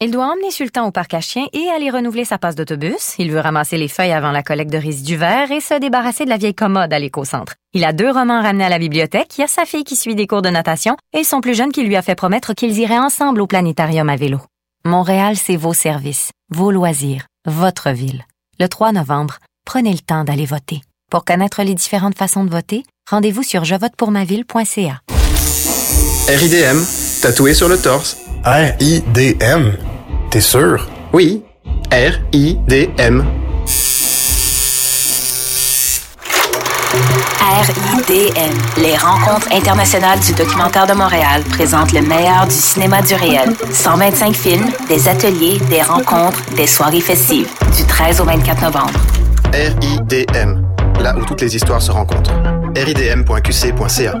Il doit emmener Sultan au parc à chiens et aller renouveler sa passe d'autobus. Il veut ramasser les feuilles avant la collecte de résidus verts et se débarrasser de la vieille commode à l'éco-centre. Il a deux romans ramenés à la bibliothèque, il y a sa fille qui suit des cours de natation et son plus jeune qui lui a fait promettre qu'ils iraient ensemble au planétarium à vélo. Montréal, c'est vos services, vos loisirs, votre ville. Le 3 novembre, prenez le temps d'aller voter. Pour connaître les différentes façons de voter, rendez-vous sur jevotepourmaville.ca. RIDM, tatoué sur le torse. R-I-D-M? T'es sûr? Oui, R-I-D-M. RIDM, les rencontres internationales du documentaire de Montréal présentent le meilleur du cinéma du réel. 125 films, des ateliers, des rencontres, des soirées festives, du 13 au 24 novembre. RIDM, là où toutes les histoires se rencontrent. ridm.qc.ca.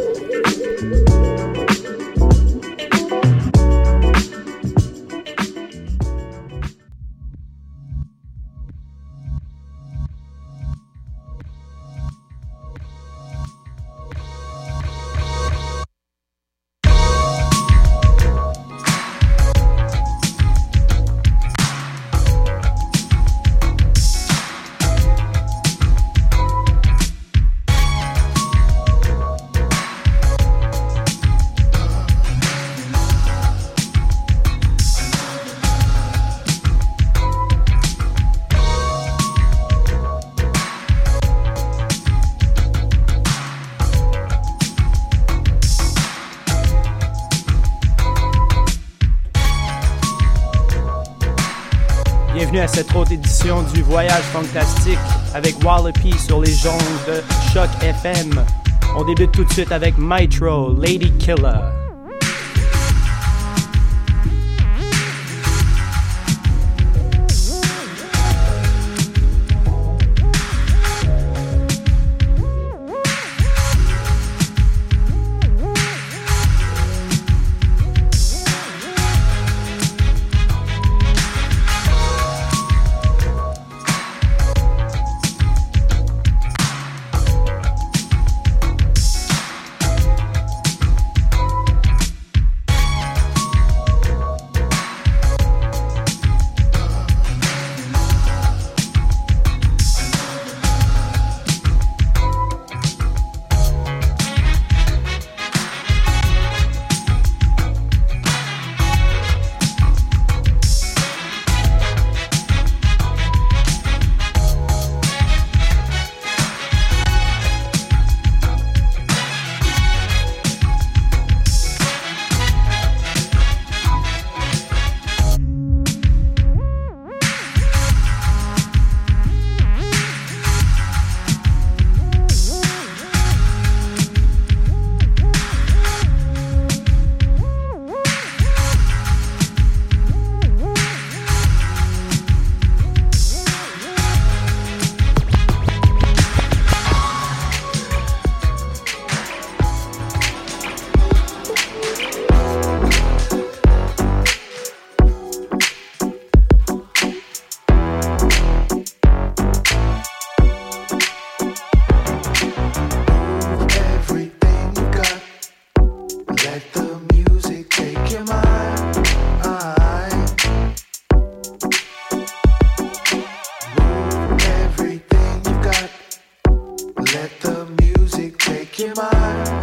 Du Voyage Fantastique avec Wallopy sur les ondes de Choc FM. On débute tout de suite avec Mitro, Lady Killer. your mind.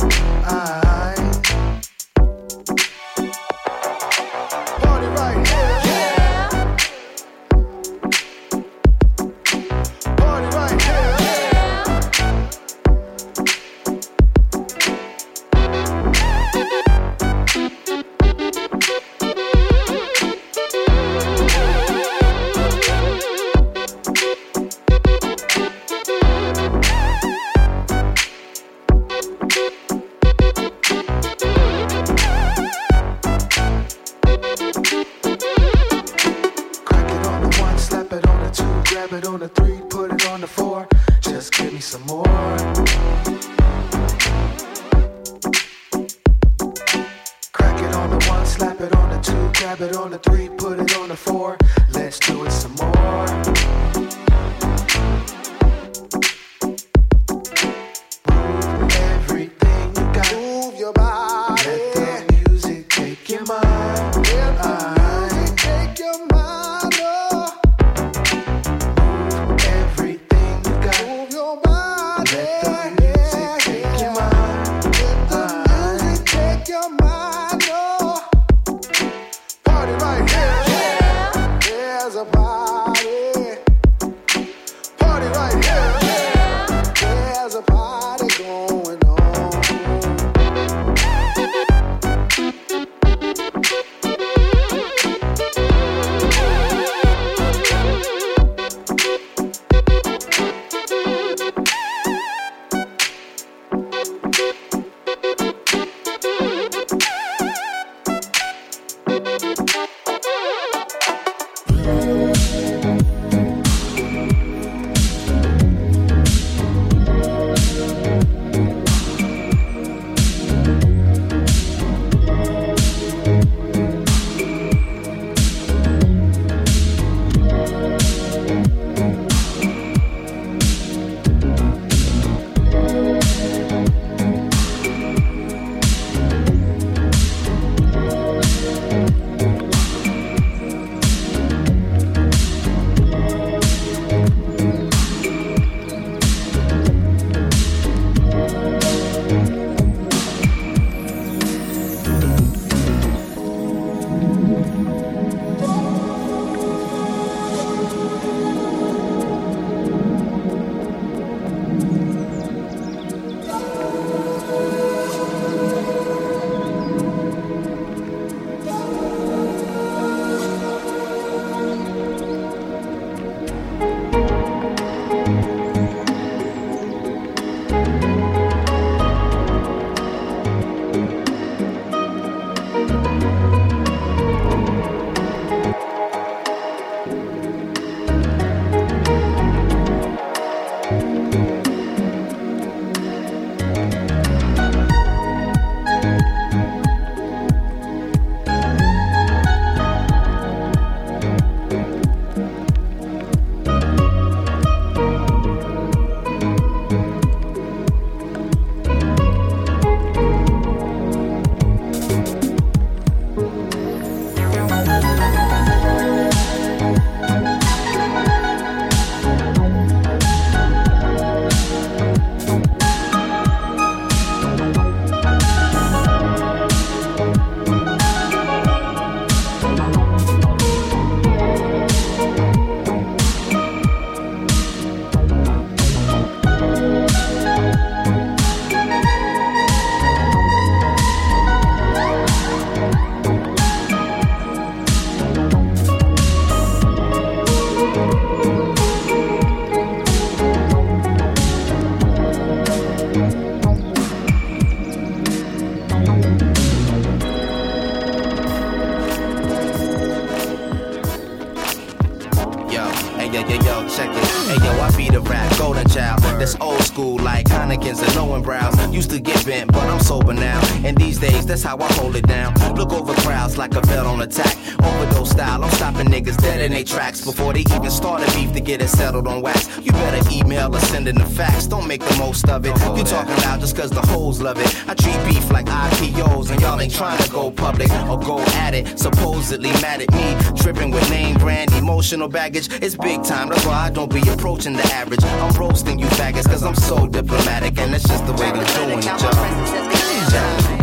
Get it settled on wax. You better email or send in the facts. Don't make the most of it. You talking loud just cause the hoes love it. I treat beef like IPOs and y'all ain't trying to go public or go at it. Supposedly mad at me. Tripping with name brand emotional baggage. It's big time. That's why I don't be approaching the average. I'm roasting you faggots cause I'm so diplomatic and that's just the way they're doing it, y'all.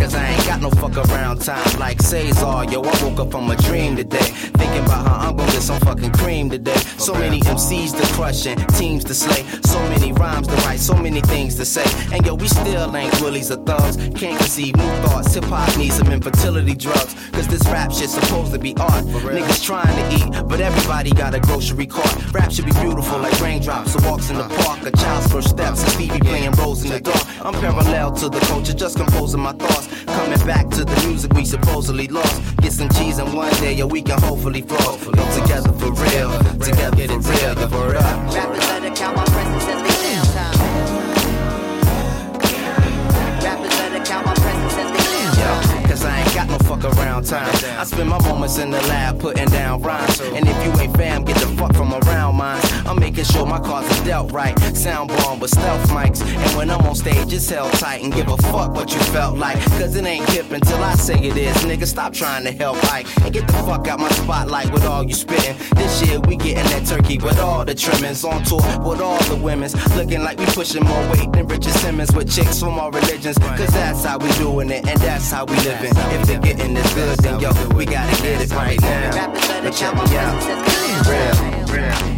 No fuck around time like Cesar. Yo, I woke up from a dream today. Thinking about how I'm gonna get some fucking cream today. So many MCs to crush and teams to slay. So many rhymes to write, so many things to say. And yo, we still ain't willies or thugs. Can't conceive new thoughts. Hip hop needs some infertility drugs. Cause this rap shit supposed to be art. Niggas trying to eat, but everybody got a grocery cart. Rap should be beautiful like raindrops. So walks in the park, a child's first steps. And Stevie playing roles in the dark. I'm parallel to the culture, just composing my thoughts. Coming back to the music we supposedly lost. Get some cheese and one day, yo, we can hopefully. Go together for real, together for real, the word I spend my moments in the lab putting down rhymes. And if you ain't fam, get the fuck from around mine. I'm making sure my cards are dealt right. Sound bomb with stealth mics. And when I'm on stage, it's held tight and give a fuck what you felt like. Cause it ain't hip until I say it is. Nigga, stop trying to help Ike. And get the fuck out my spotlight with all you spitting. This year we getting that turkey with all the trimmings. On tour with all the women's. Looking like we pushing more weight than Richard Simmons with chicks from all religions. Cause that's how we doing it and that's how we living. If they're getting this then yo, we gotta get it right now. But check me out. real, real.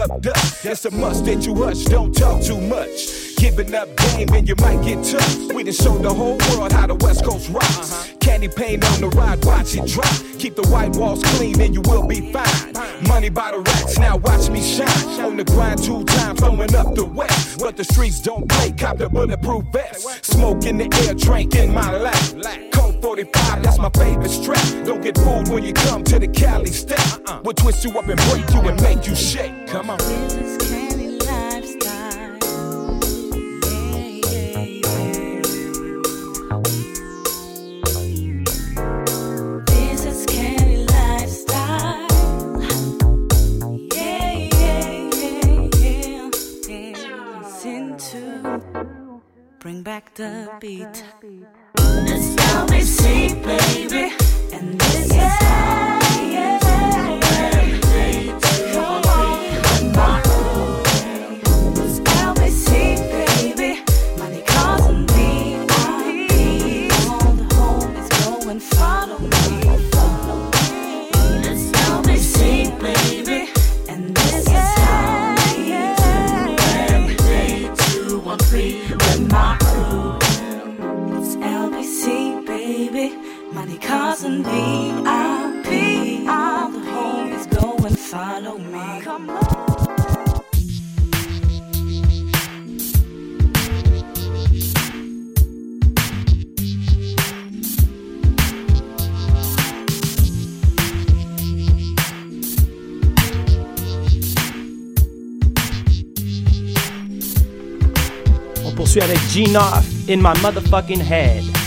Up dust. It's a must that you hush, don't talk too much. Giving up game and you might get tough. We done showed the whole world how the West Coast rocks. Uh-huh. Candy paint on the ride, watch it drop. Keep the white walls clean and you will be fine. Money by the racks, now watch me shine. On the grind two times, throwing up the west. But the streets don't play, cop the bulletproof vest. Smoke in the air, drink in my lap. Cold 45, that's my favorite strap. Don't get fooled when you come to the Cali step. We'll twist you up and break you and make you shake. Come on. Bring back the beat. It's LBC, baby, and this is how Money, cars, and VIP. All the homies go and follow me. Come on. On poursuit avec G-Noff, In My Motherfucking Head.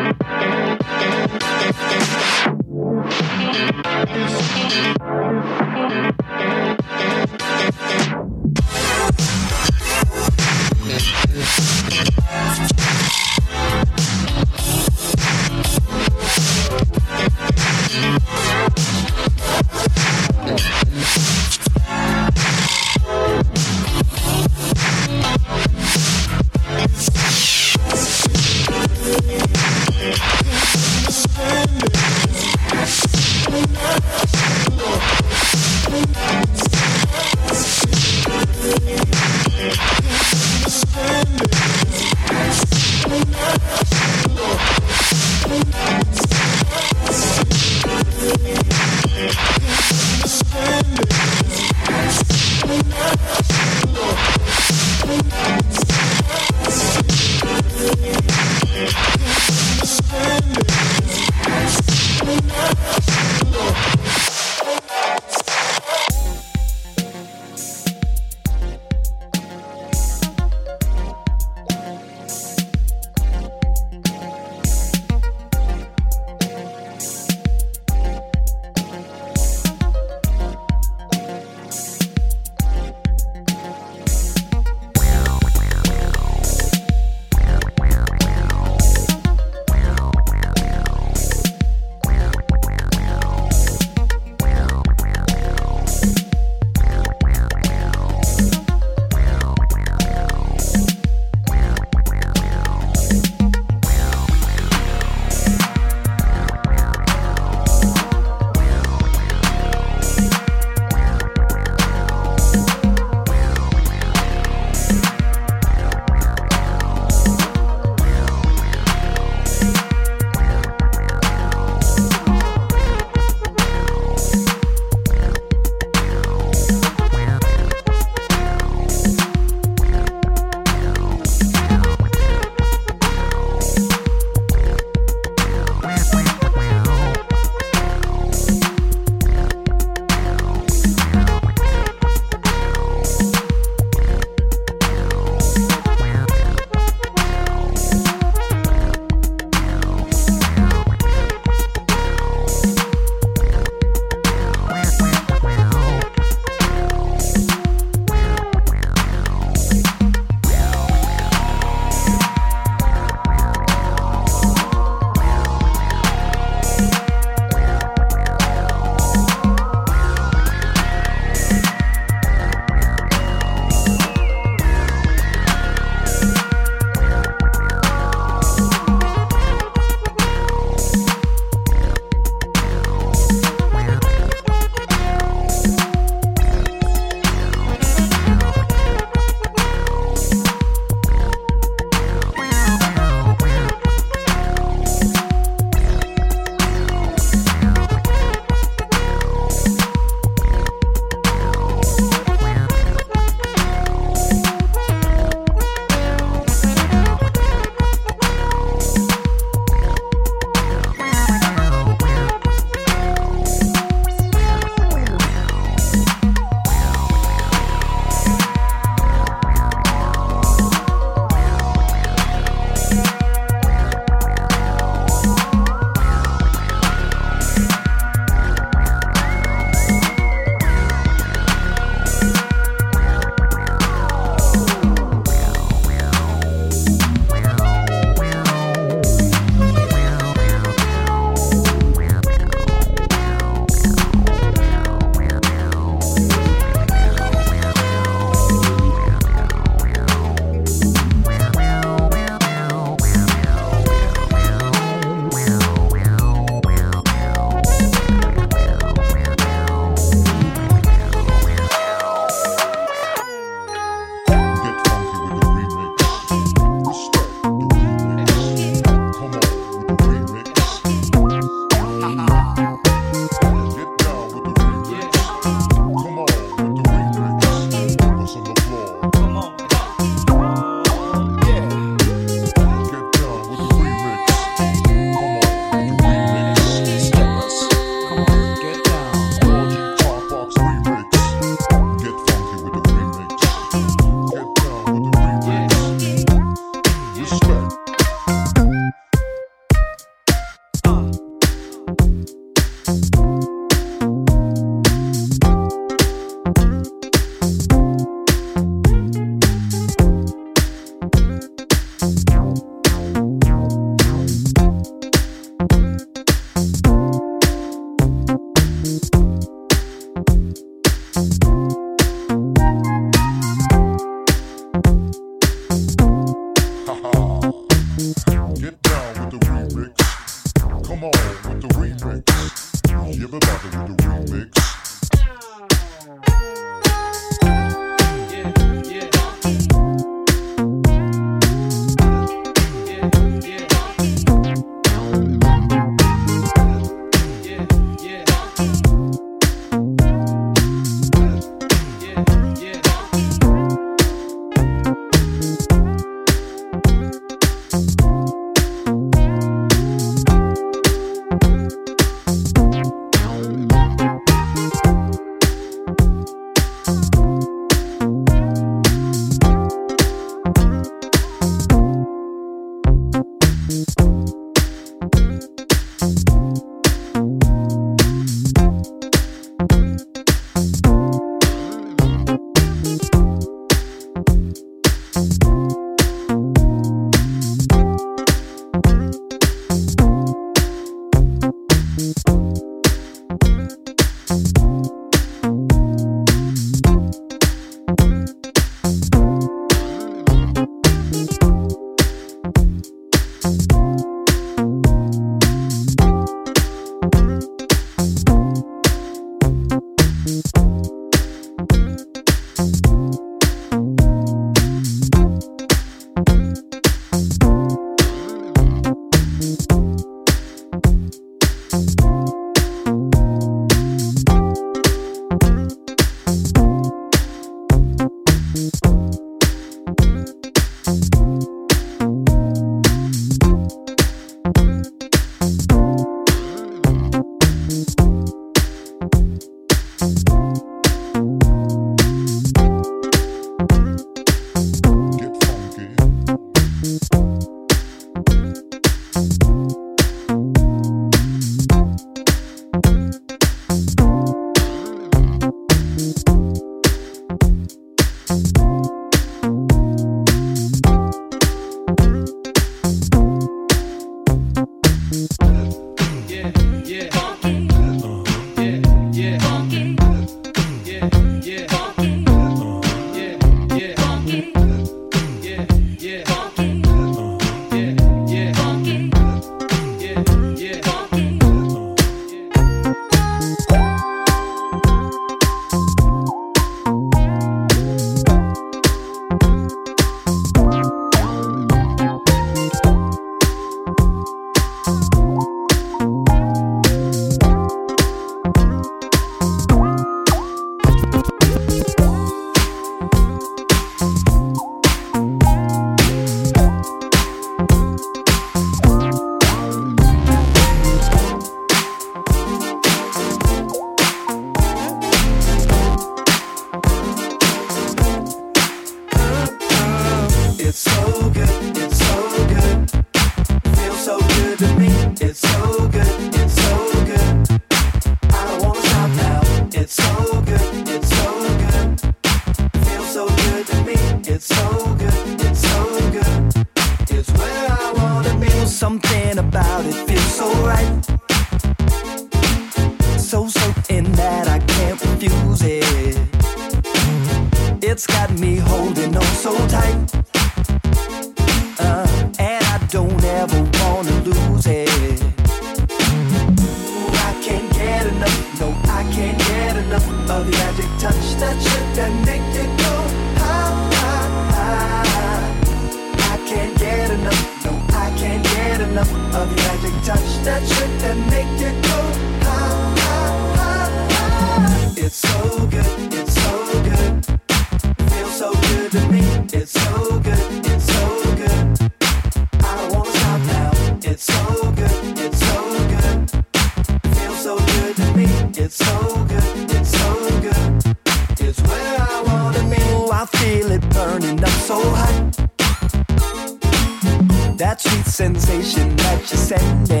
Sensation that you're sending.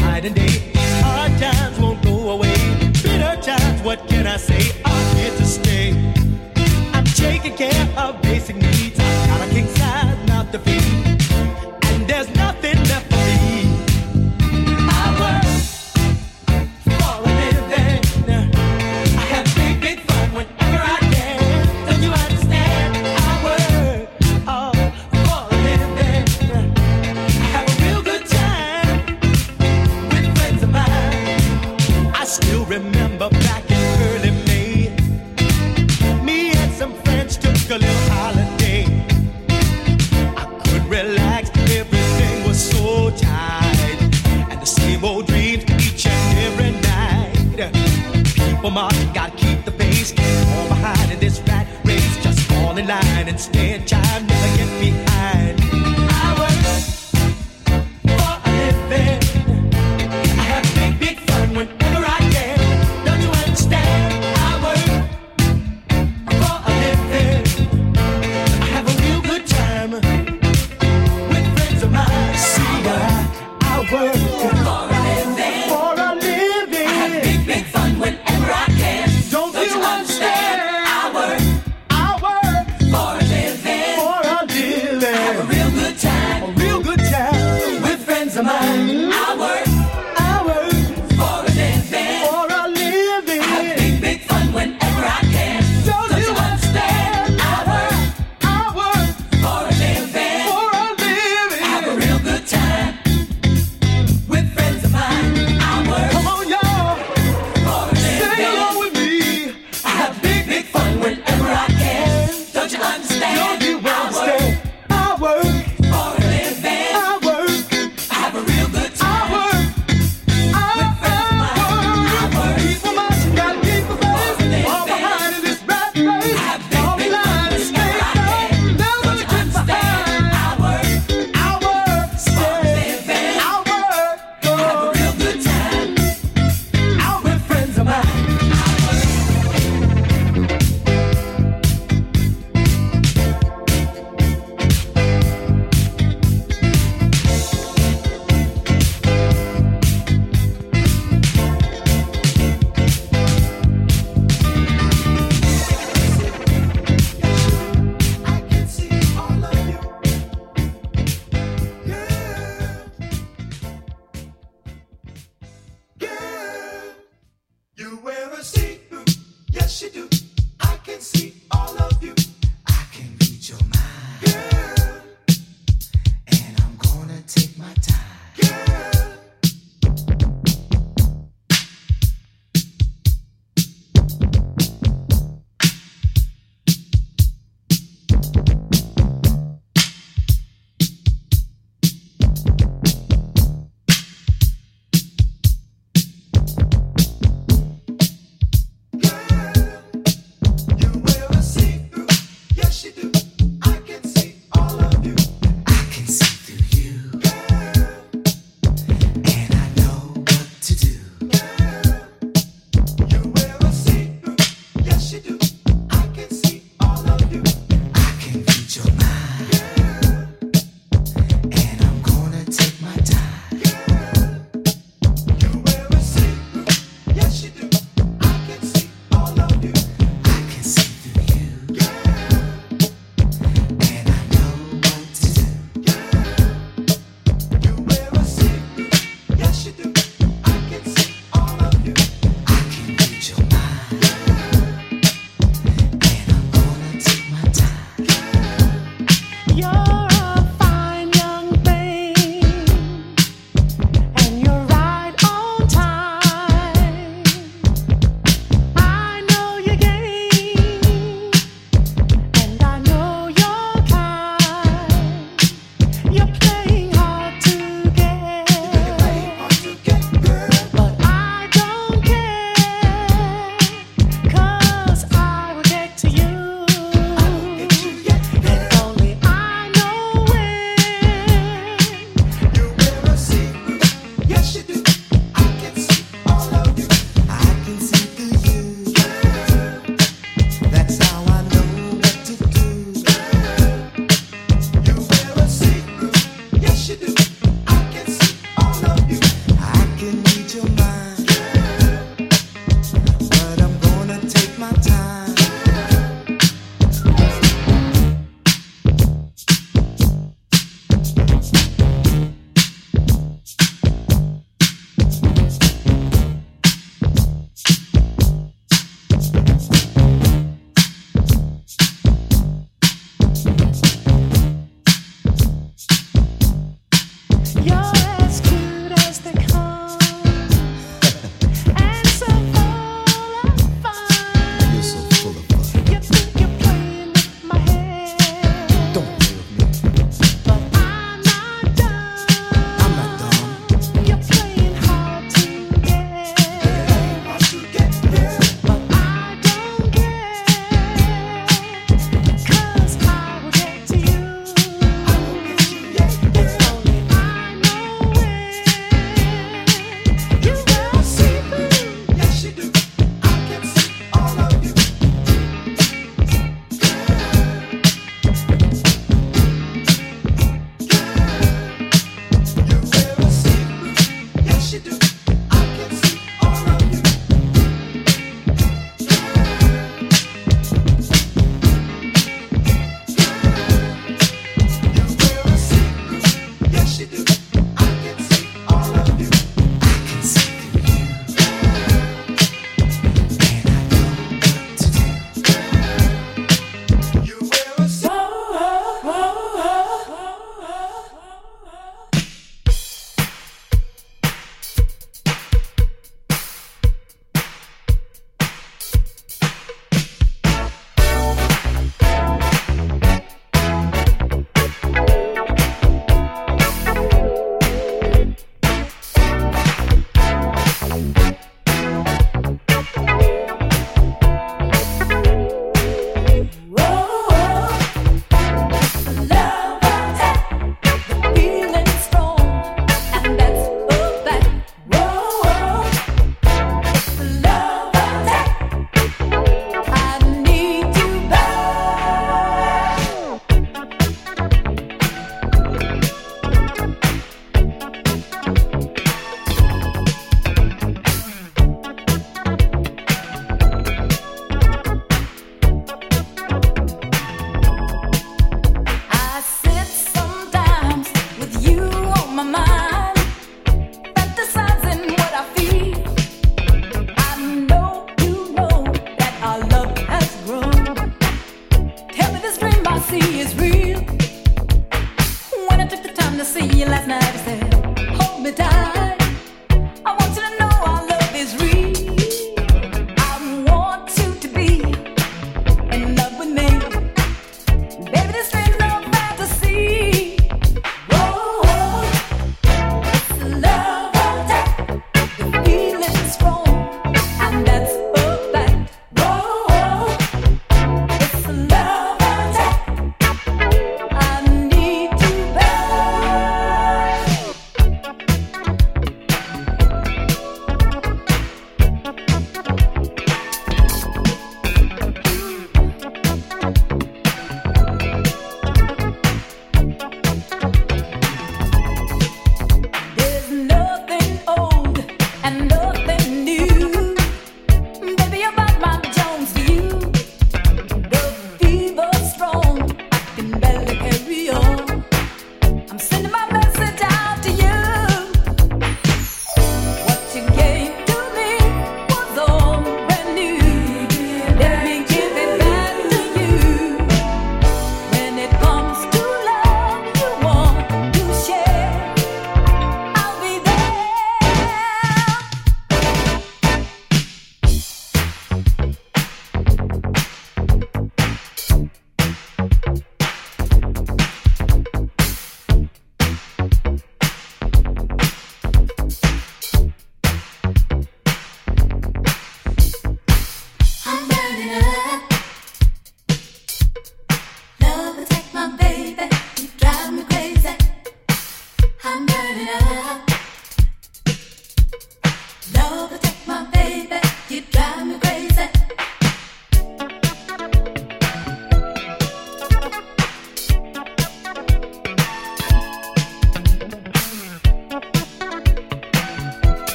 night and day. Hard times won't go away. Bitter times, what can I say? I'm here to stay. I'm taking care of basic needs. I've got a king size, not the feet. instead.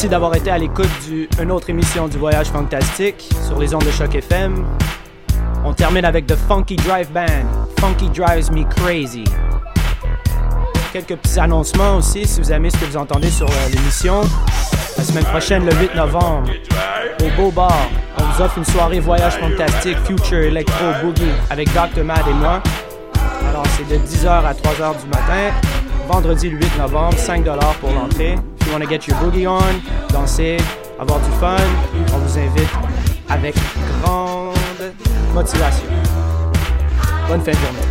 Merci d'avoir été à l'écoute d'une autre émission du Voyage Fantastique sur les ondes de Choc FM. On termine avec The Funky Drive Band. Funky Drives Me Crazy. Quelques petits annoncements aussi, si vous aimez ce que vous entendez sur euh, l'émission. La semaine prochaine, le 8 novembre, au Beau Bar, on vous offre une soirée voyage fantastique, future, electro, boogie, avec Dr. Mad et moi. Alors, c'est de 10h à 3h du matin, vendredi le 8 novembre, 5 pour l'entrée. You want to get your boogie on, danser, avoir du fun, on vous invite avec grande motivation. Bonne fin de journée.